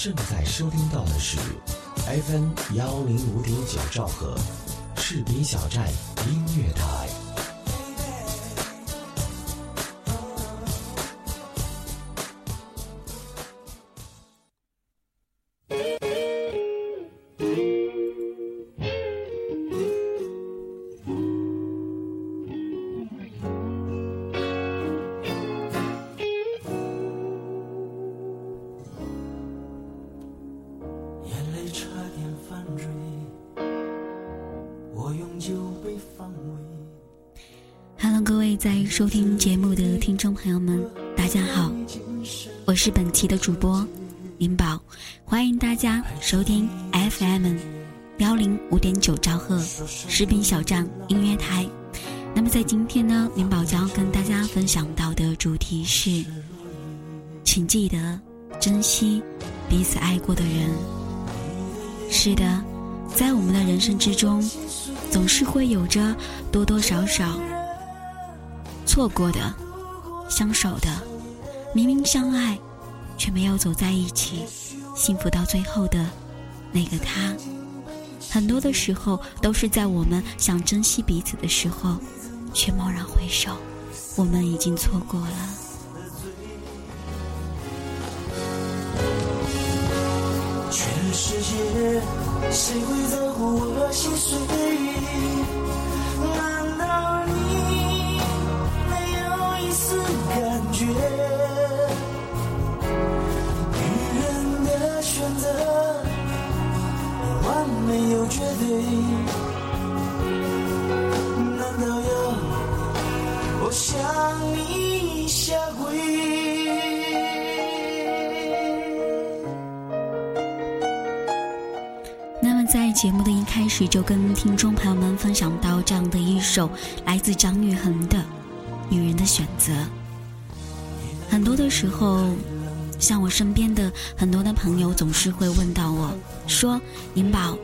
正在收听到的是 FM 幺零五点九兆赫赤兵小站音乐台。主播林宝，欢迎大家收听 FM 幺零五点九兆赫士兵小站音乐台。那么在今天呢，林宝将要跟大家分享到的主题是，请记得珍惜彼此爱过的人。是的，在我们的人生之中，总是会有着多多少少。错过的，相守的，明明相爱，却没有走在一起，幸福到最后的那个他，很多的时候都是在我们想珍惜彼此的时候，却蓦然回首，我们已经错过了。全世界，谁会在乎我心碎？难道你没有一丝感觉那么，在节目的一开始，就跟听众朋友们分享到这样的一首来自张宇恒的《女人的选择》。很多的时候，像我身边的很多的朋友，总是会问到我说：“宁宝，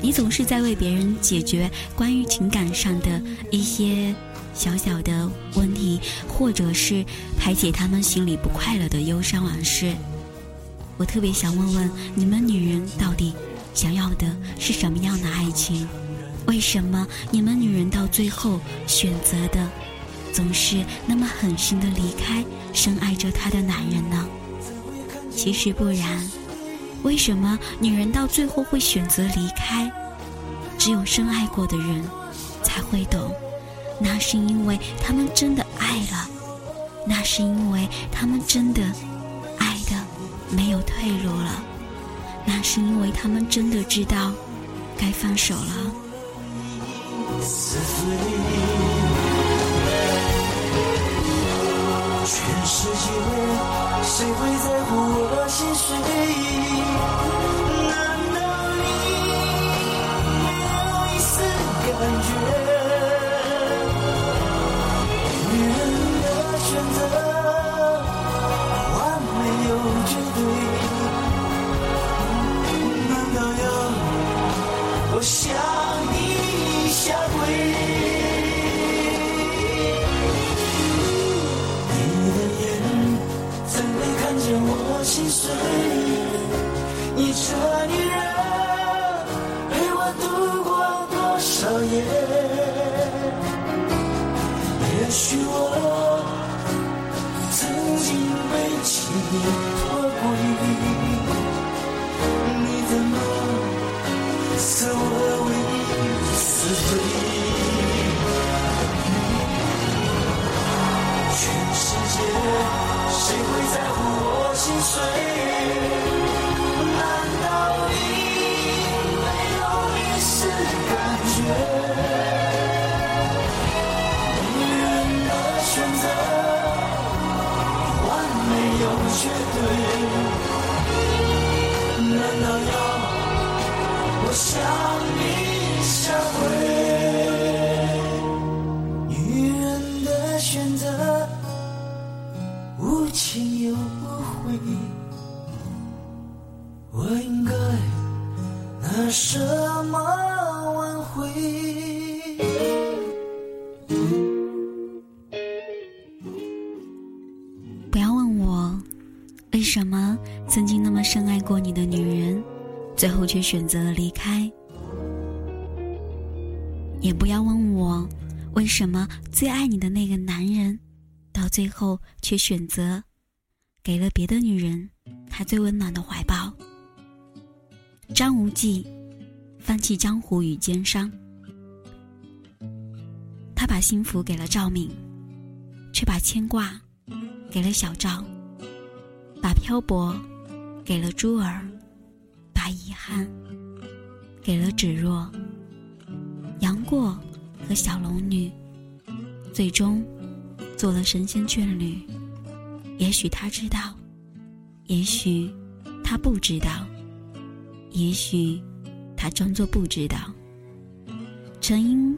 你总是在为别人解决关于情感上的一些小小的问题，或者是排解他们心里不快乐的忧伤往事。”我特别想问问你们女人到底。想要的是什么样的爱情？为什么你们女人到最后选择的总是那么狠心的离开深爱着她的男人呢？其实不然，为什么女人到最后会选择离开？只有深爱过的人才会懂，那是因为他们真的爱了，那是因为他们真的爱的没有退路了。那是因为他们真的知道该放手了。全世界选择了离开？也不要问我，为什么最爱你的那个男人，到最后却选择给了别的女人他最温暖的怀抱。张无忌放弃江湖与奸商，他把幸福给了赵敏，却把牵挂给了小赵。把漂泊给了珠儿，把遗憾给了芷若。杨过和小龙女最终做了神仙眷侣。也许他知道，也许他不知道，也许他装作不知道。陈英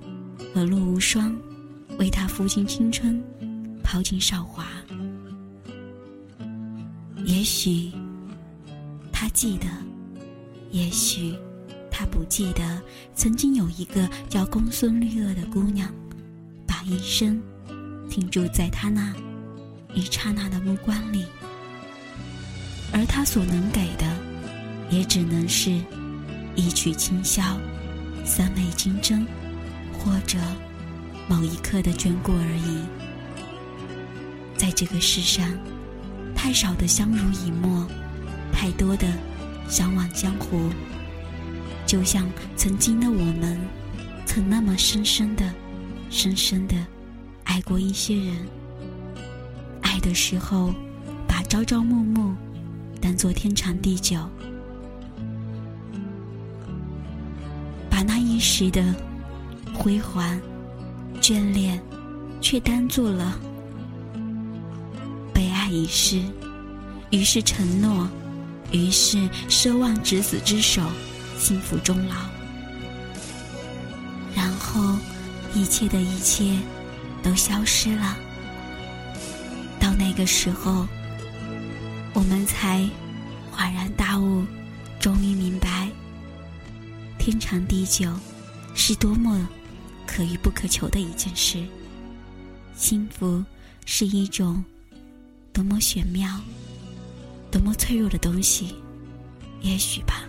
和陆无双为他付尽青春，抛尽韶华。也许他记得，也许他不记得。曾经有一个叫公孙绿萼的姑娘，把一生停驻在他那一刹那的目光里，而他所能给的，也只能是一曲清箫、三枚金针，或者某一刻的眷顾而已。在这个世上。太少的相濡以沫，太多的相忘江湖。就像曾经的我们，曾那么深深的、深深的爱过一些人。爱的时候，把朝朝暮暮当作天长地久，把那一时的辉煌、眷恋，却当做了被爱。一世，于是承诺，于是奢望执子之手，幸福终老。然后，一切的一切都消失了。到那个时候，我们才恍然大悟，终于明白，天长地久是多么可遇不可求的一件事。幸福是一种。多么玄妙，多么脆弱的东西，也许吧。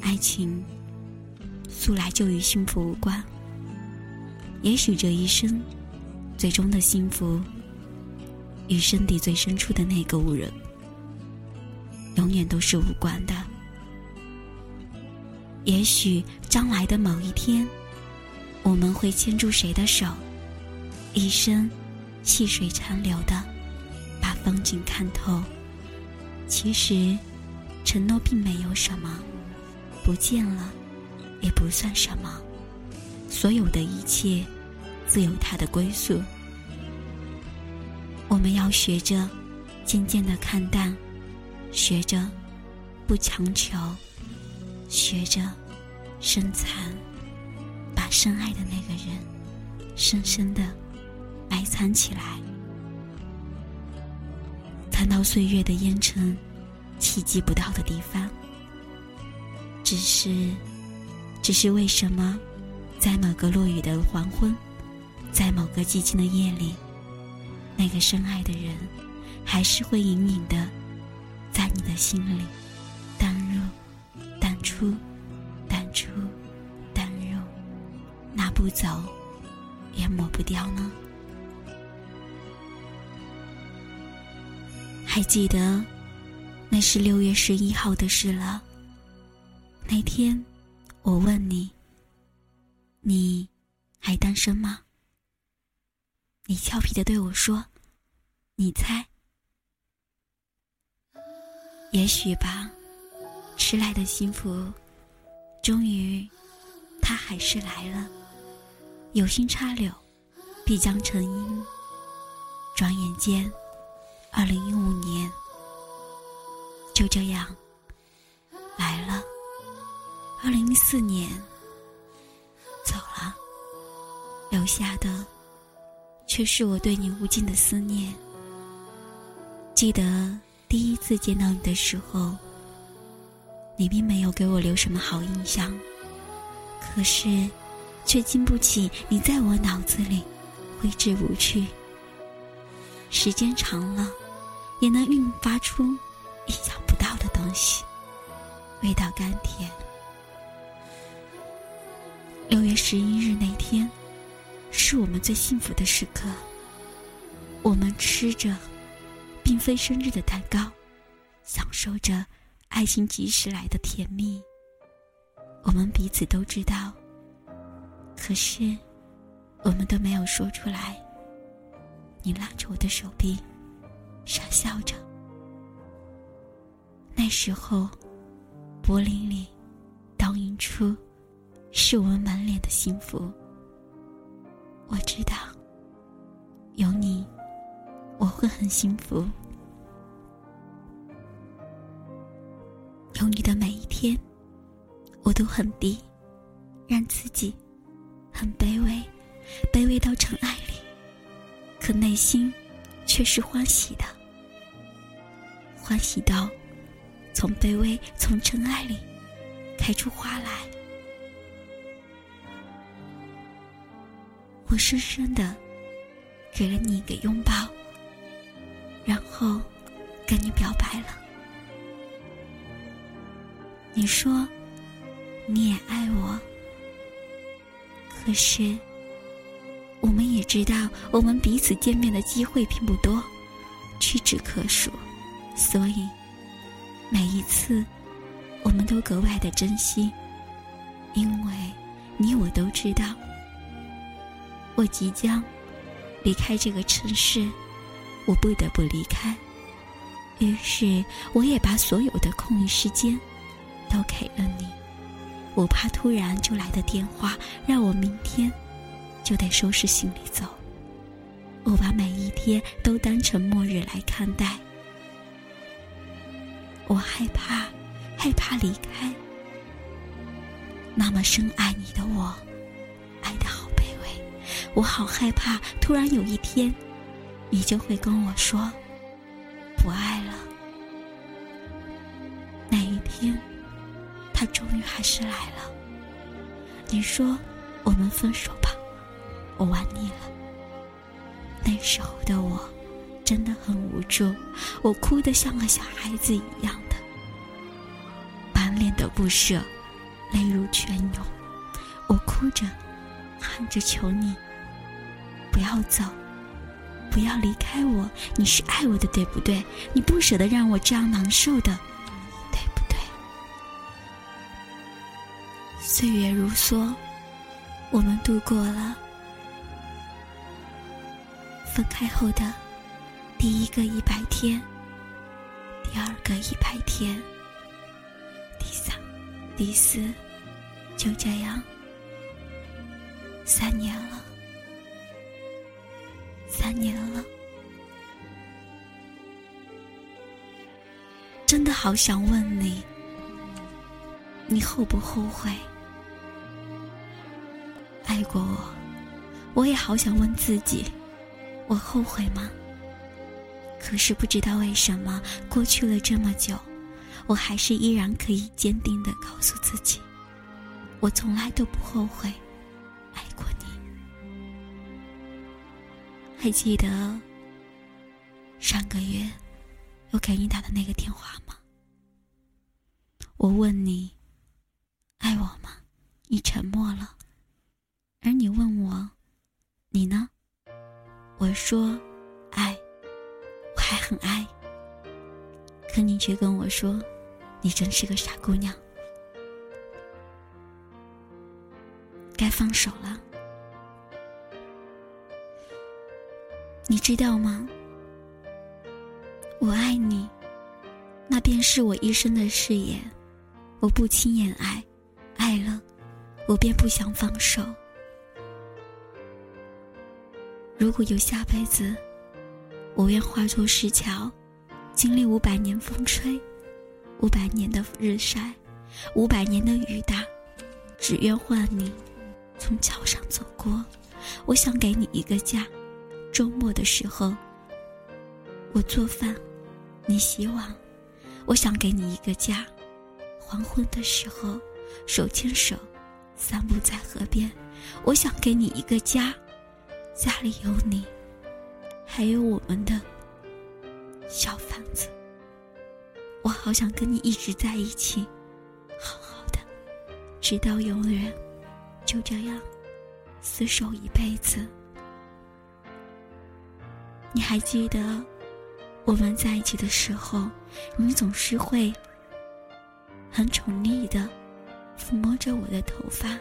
爱情素来就与幸福无关，也许这一生最终的幸福，与身体最深处的那个无人，永远都是无关的。也许将来的某一天，我们会牵住谁的手，一生细水长流的。把风景看透，其实承诺并没有什么，不见了也不算什么。所有的一切自有它的归宿。我们要学着渐渐的看淡，学着不强求，学着深藏，把深爱的那个人深深的埋藏起来。看到岁月的烟尘，企及不到的地方。只是，只是为什么，在某个落雨的黄昏，在某个寂静的夜里，那个深爱的人，还是会隐隐的，在你的心里，淡入、淡出、淡出、淡入，拿不走，也抹不掉呢？还记得，那是六月十一号的事了。那天，我问你：“你还单身吗？”你俏皮的对我说：“你猜。”也许吧，迟来的幸福，终于，它还是来了。有心插柳，必将成荫。转眼间。二零一五年就这样来了，二零一四年走了，留下的却是我对你无尽的思念。记得第一次见到你的时候，你并没有给我留什么好印象，可是却经不起你在我脑子里挥之不去。时间长了。也能迸发出意想不到的东西，味道甘甜。六月十一日那天，是我们最幸福的时刻。我们吃着，并非生日的蛋糕，享受着爱情及时来的甜蜜。我们彼此都知道，可是我们都没有说出来。你拉着我的手臂，傻笑着。那时候，柏林里倒映出是我们满脸的幸福。我知道，有你，我会很幸福。有你的每一天，我都很低，让自己很卑微，卑微到尘埃里。可内心却是欢喜的，欢喜到从卑微、从尘埃里开出花来。我深深的给了你一个拥抱，然后跟你表白了。你说你也爱我，可是。我们也知道，我们彼此见面的机会并不多，屈指可数，所以每一次我们都格外的珍惜，因为你我都知道，我即将离开这个城市，我不得不离开，于是我也把所有的空余时间都给了你，我怕突然就来的电话让我明天。就得收拾行李走。我把每一天都当成末日来看待。我害怕，害怕离开。那么深爱你的我，爱的好卑微。我好害怕，突然有一天，你就会跟我说，不爱了。那一天，他终于还是来了。你说，我们分手吧。我玩腻了。那时候的我，真的很无助，我哭得像个小孩子一样的，满脸的不舍，泪如泉涌。我哭着，喊着求你，不要走，不要离开我。你是爱我的，对不对？你不舍得让我这样难受的，对不对？岁月如梭，我们度过了。分开后的第一个一百天，第二个一百天，第三、第四，就这样，三年了，三年了，真的好想问你，你后不后悔爱过我？我也好想问自己。我后悔吗？可是不知道为什么，过去了这么久，我还是依然可以坚定的告诉自己，我从来都不后悔爱过你。还记得上个月我给你打的那个电话吗？我问你爱我吗？你沉默了，而你问我，你呢？我说，还很爱。可你却跟我说，你真是个傻姑娘，该放手了。你知道吗？我爱你，那便是我一生的誓言。我不轻言爱，爱了，我便不想放手。如果有下辈子，我愿化作石桥，经历五百年风吹，五百年的日晒，五百年的雨打，只愿换你从桥上走过。我想给你一个家，周末的时候我做饭，你洗碗。我想给你一个家，黄昏的时候手牵手散步在河边。我想给你一个家。家里有你，还有我们的小房子。我好想跟你一直在一起，好好的，直到永远，就这样厮守一辈子。你还记得我们在一起的时候，你总是会很宠溺的抚摸着我的头发，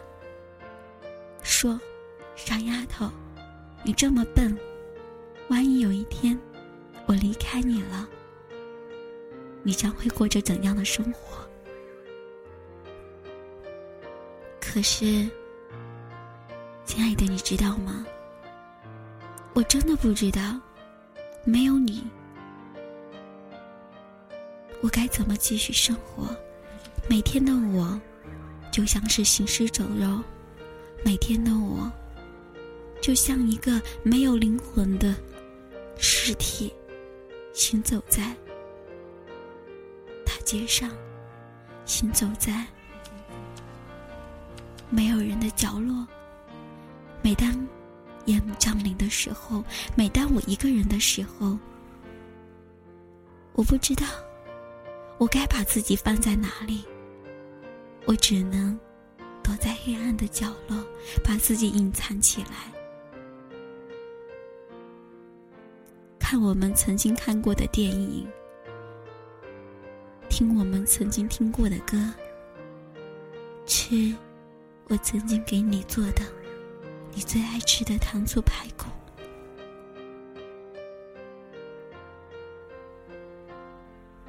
说：“傻丫头，你这么笨，万一有一天我离开你了。”你将会过着怎样的生活？可是，亲爱的，你知道吗？我真的不知道，没有你，我该怎么继续生活？每天的我，就像是行尸走肉；每天的我，就像一个没有灵魂的尸体，行走在大。街上，行走在没有人的角落。每当夜幕降临的时候，每当我一个人的时候，我不知道我该把自己放在哪里。我只能躲在黑暗的角落，把自己隐藏起来，看我们曾经看过的电影。听我们曾经听过的歌，吃我曾经给你做的你最爱吃的糖醋排骨。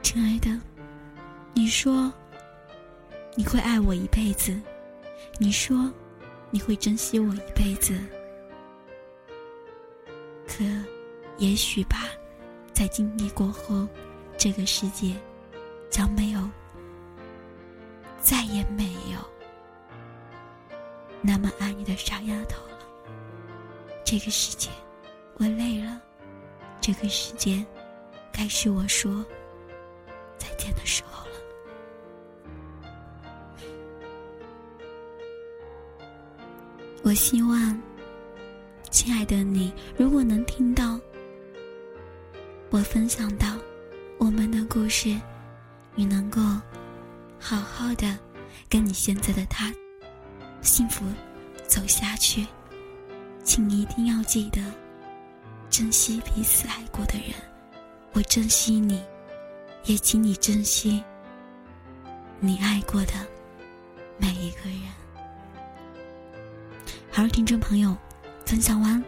亲爱的，你说你会爱我一辈子，你说你会珍惜我一辈子，也许吧，在经历过后，这个世界。将没有，再也没有那么爱你的傻丫头了。这个世界，我累了。这个世界，该是我说再见的时候了。我希望，亲爱的你，如果能听到我分享到我们的故事。你能够好好的跟你现在的他幸福走下去，请一定要记得珍惜彼此爱过的人。我珍惜你，也请你珍惜你爱过的每一个人。好了，听众朋友，分享完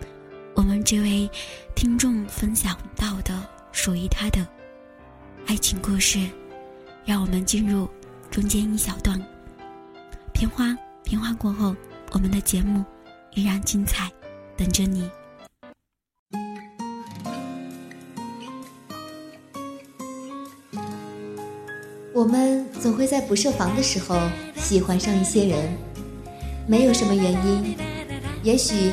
我们这位听众分享到的属于他的爱情故事。让我们进入中间一小段片花，片花过后，我们的节目依然精彩，等着你。我们总会在不设防的时候喜欢上一些人，没有什么原因，也许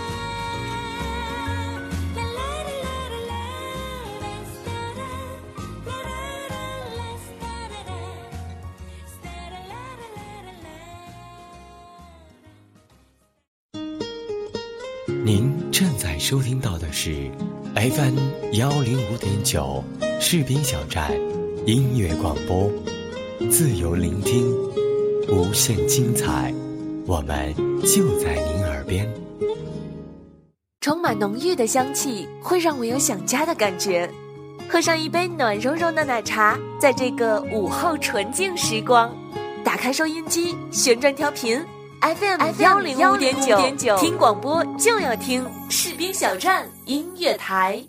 是 FM 幺零五点九士兵小站音乐广播，自由聆听，无限精彩，我们就在您耳边。充满浓郁的香气，会让我有想家的感觉。喝上一杯暖融融的奶茶，在这个午后纯净时光，打开收音机，旋转调频。FM 幺零五点九，听广播就要听士兵小站音乐台。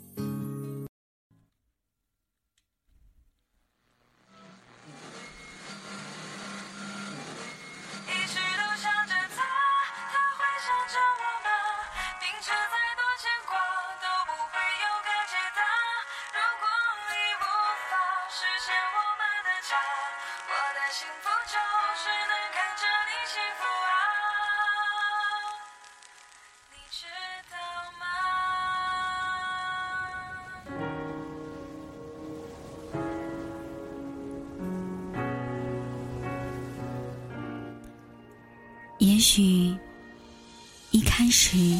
开始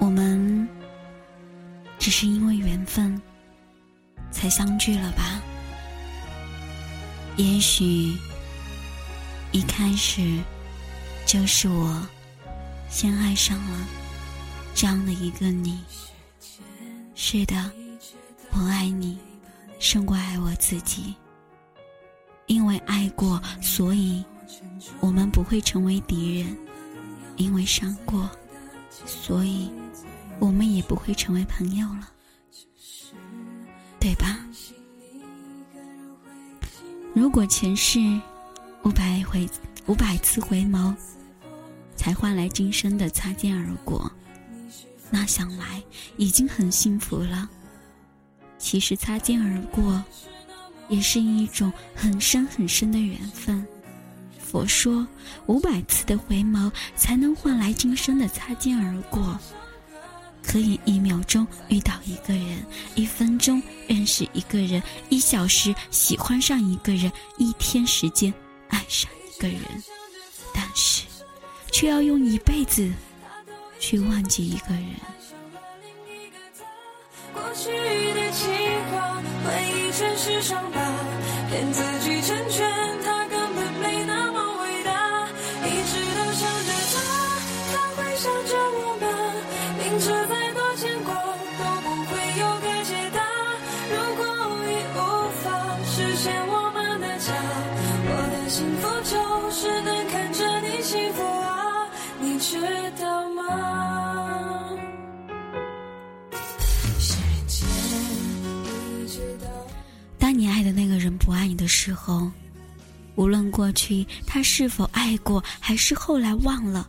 我们只是因为缘分才相聚了吧？也许一开始就是我先爱上了这样的一个你。是的，我爱你胜过爱我自己，因为爱过，所以。我们不会成为敌人，因为伤过，所以我们也不会成为朋友了，对吧？如果前世五百回五百次回眸，才换来今生的擦肩而过，那想来已经很幸福了。其实擦肩而过，也是一种很深很深的缘分。佛说，五百次的回眸才能换来今生的擦肩而过。可以一秒钟遇到一个人，一分钟认识一个人，一小时喜欢上一个人，一天时间爱上一个人，但是，却要用一辈子去忘记一个人。过去的情，回忆全是伤疤，骗自己不爱你的时候，无论过去他是否爱过，还是后来忘了，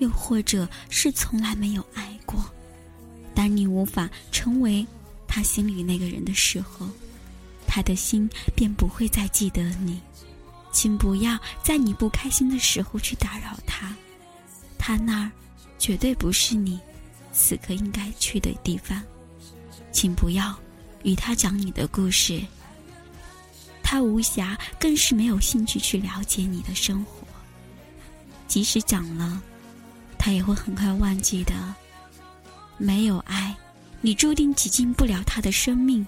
又或者是从来没有爱过，当你无法成为他心里那个人的时候，他的心便不会再记得你。请不要在你不开心的时候去打扰他，他那儿绝对不是你此刻应该去的地方。请不要与他讲你的故事。他无暇，更是没有兴趣去了解你的生活。即使讲了，他也会很快忘记的。没有爱，你注定挤进不了他的生命。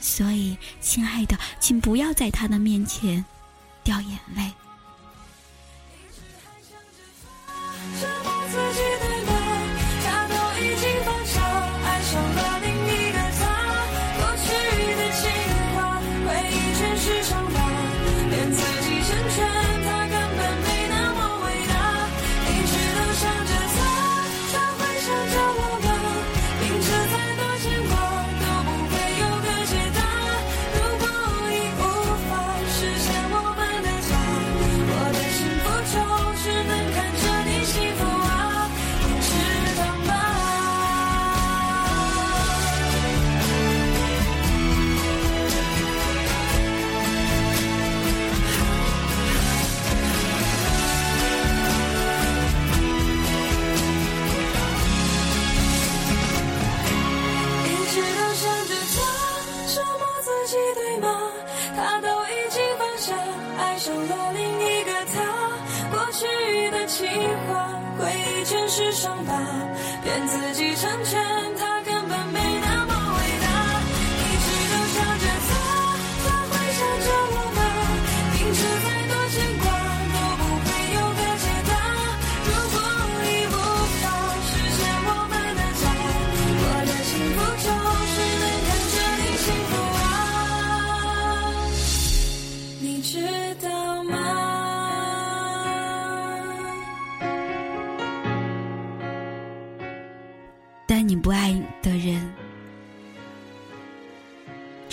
所以，亲爱的，请不要在他的面前掉眼泪。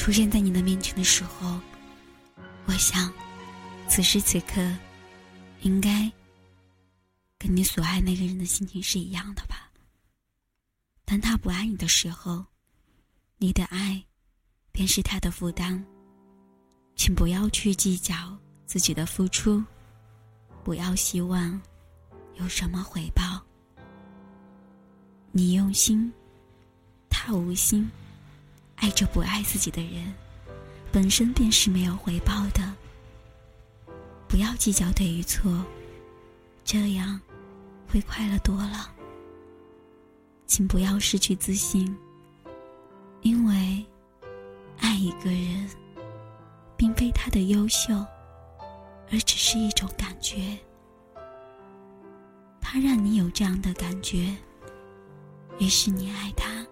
出现在你的面前的时候，我想，此时此刻，应该跟你所爱那个人的心情是一样的吧。当他不爱你的时候，你的爱便是他的负担。请不要去计较自己的付出，不要希望有什么回报。你用心，他无心，爱着不爱自己的人，本身便是没有回报的。不要计较对与错，这样会快乐多了。请不要失去自信，因为爱一个人，并非他的优秀，而只是一种感觉。他让你有这样的感觉，于是你爱他。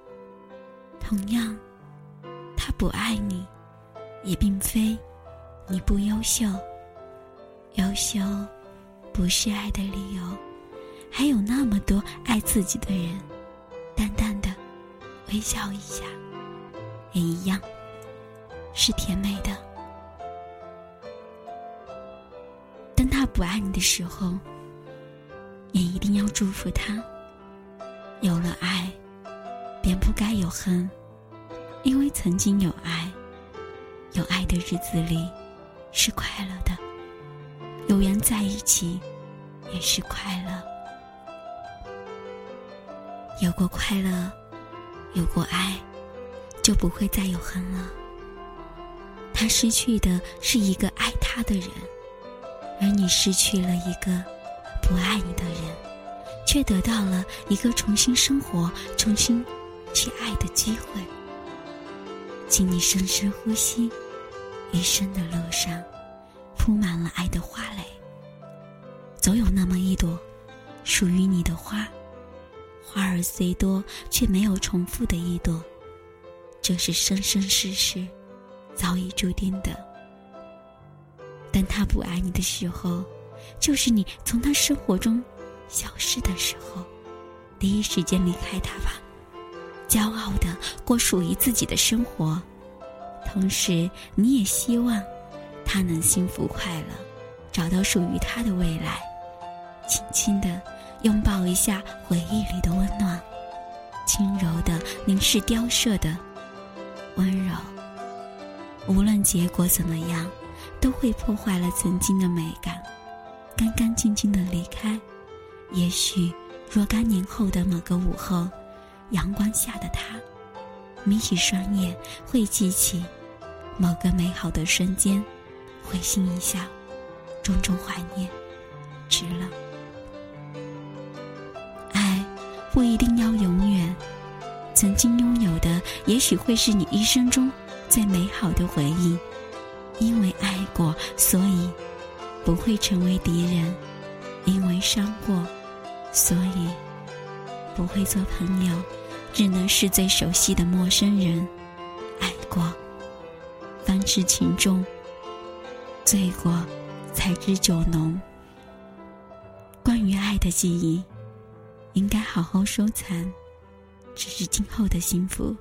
同样，他不爱你，也并非你不优秀。优秀不是爱的理由，还有那么多爱自己的人，淡淡的微笑一下，也一样是甜美的。当他不爱你的时候。也一定要祝福他。有了爱，便不该有恨，因为曾经有爱，有爱的日子里是快乐的，有缘在一起也是快乐。有过快乐，有过爱，就不会再有恨了。他失去的是一个爱他的人，而你失去了一个。不爱你的人，却得到了一个重新生活、重新去爱的机会。请你深深呼吸，余生的路上铺满了爱的花蕾，总有那么一朵属于你的花。花儿虽多，却没有重复的一朵，这是生生世世早已注定的。当他不爱你的时候。就是你从他生活中消失的时候，第一时间离开他吧，骄傲的过属于自己的生活，同时你也希望他能幸福快乐，找到属于他的未来，轻轻的拥抱一下回忆里的温暖，轻柔的凝视雕塑的温柔，无论结果怎么样，都会破坏了曾经的美感。干干净净的离开，也许若干年后的某个午后，阳光下的他，眯起双眼，会记起某个美好的瞬间，会心一笑，种种怀念，值了。爱不一定要永远，曾经拥有的，也许会是你一生中最美好的回忆，因为爱过，所以。不会成为敌人，因为伤过，所以不会做朋友，只能是最熟悉的陌生人。爱过，方知情重；醉过，才知酒浓。关于爱的记忆，应该好好收藏。只是今后的幸福，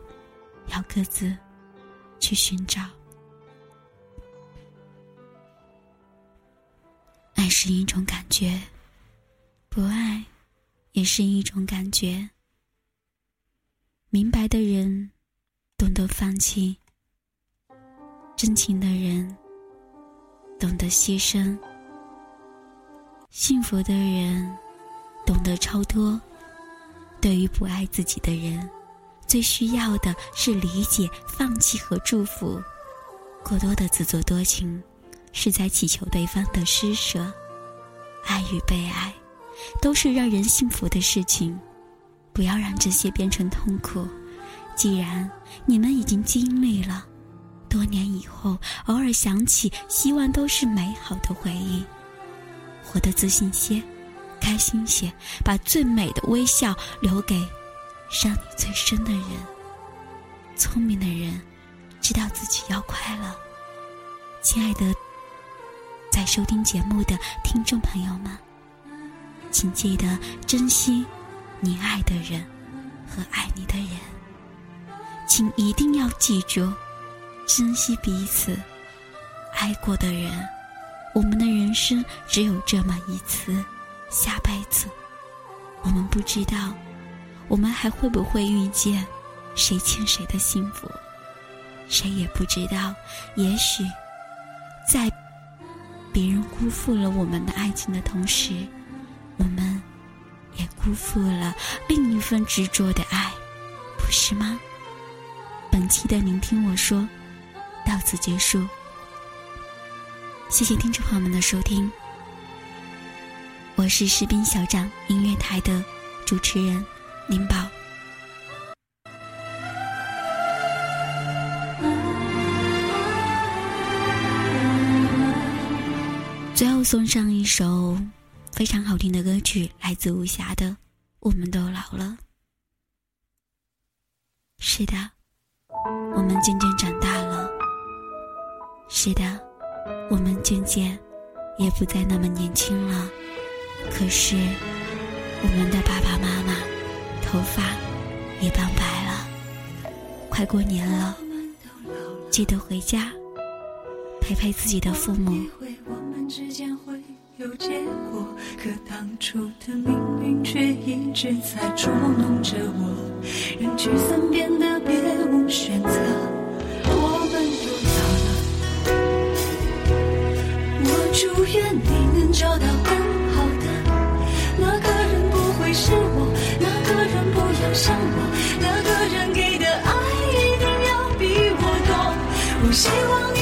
要各自去寻找。爱是一种感觉，不爱也是一种感觉。明白的人懂得放弃，真情的人懂得牺牲，幸福的人懂得超脱。对于不爱自己的人，最需要的是理解、放弃和祝福。过多的自作多情。是在祈求对方的施舍，爱与被爱，都是让人幸福的事情，不要让这些变成痛苦。既然你们已经经历了，多年以后偶尔想起，希望都是美好的回忆。活得自信些，开心些，把最美的微笑留给伤你最深的人。聪明的人，知道自己要快乐。亲爱的。在收听节目的听众朋友们，请记得珍惜你爱的人和爱你的人，请一定要记住珍惜彼此。爱过的人，我们的人生只有这么一次，下辈子我们不知道，我们还会不会遇见谁欠谁的幸福，谁也不知道。也许在。别人辜负了我们的爱情的同时，我们也辜负了另一份执着的爱，不是吗？本期的聆听我说到此结束，谢谢听众朋友们的收听。我是士兵小站音乐台的主持人林宝。最后送上一首非常好听的歌曲，来自无暇的《我们都老了》。是的，我们渐渐长大了。是的，我们渐渐也不再那么年轻了。可是，我们的爸爸妈妈头发也斑白了。快过年了，记得回家陪陪自己的父母。有结果，可当初的命运却一直在捉弄着我，让聚散变得别无选择。我们都老了，我祝愿你能找到更好的，那个人不会是我，那个人不要像我，那个人给的爱一定要比我多。我希望你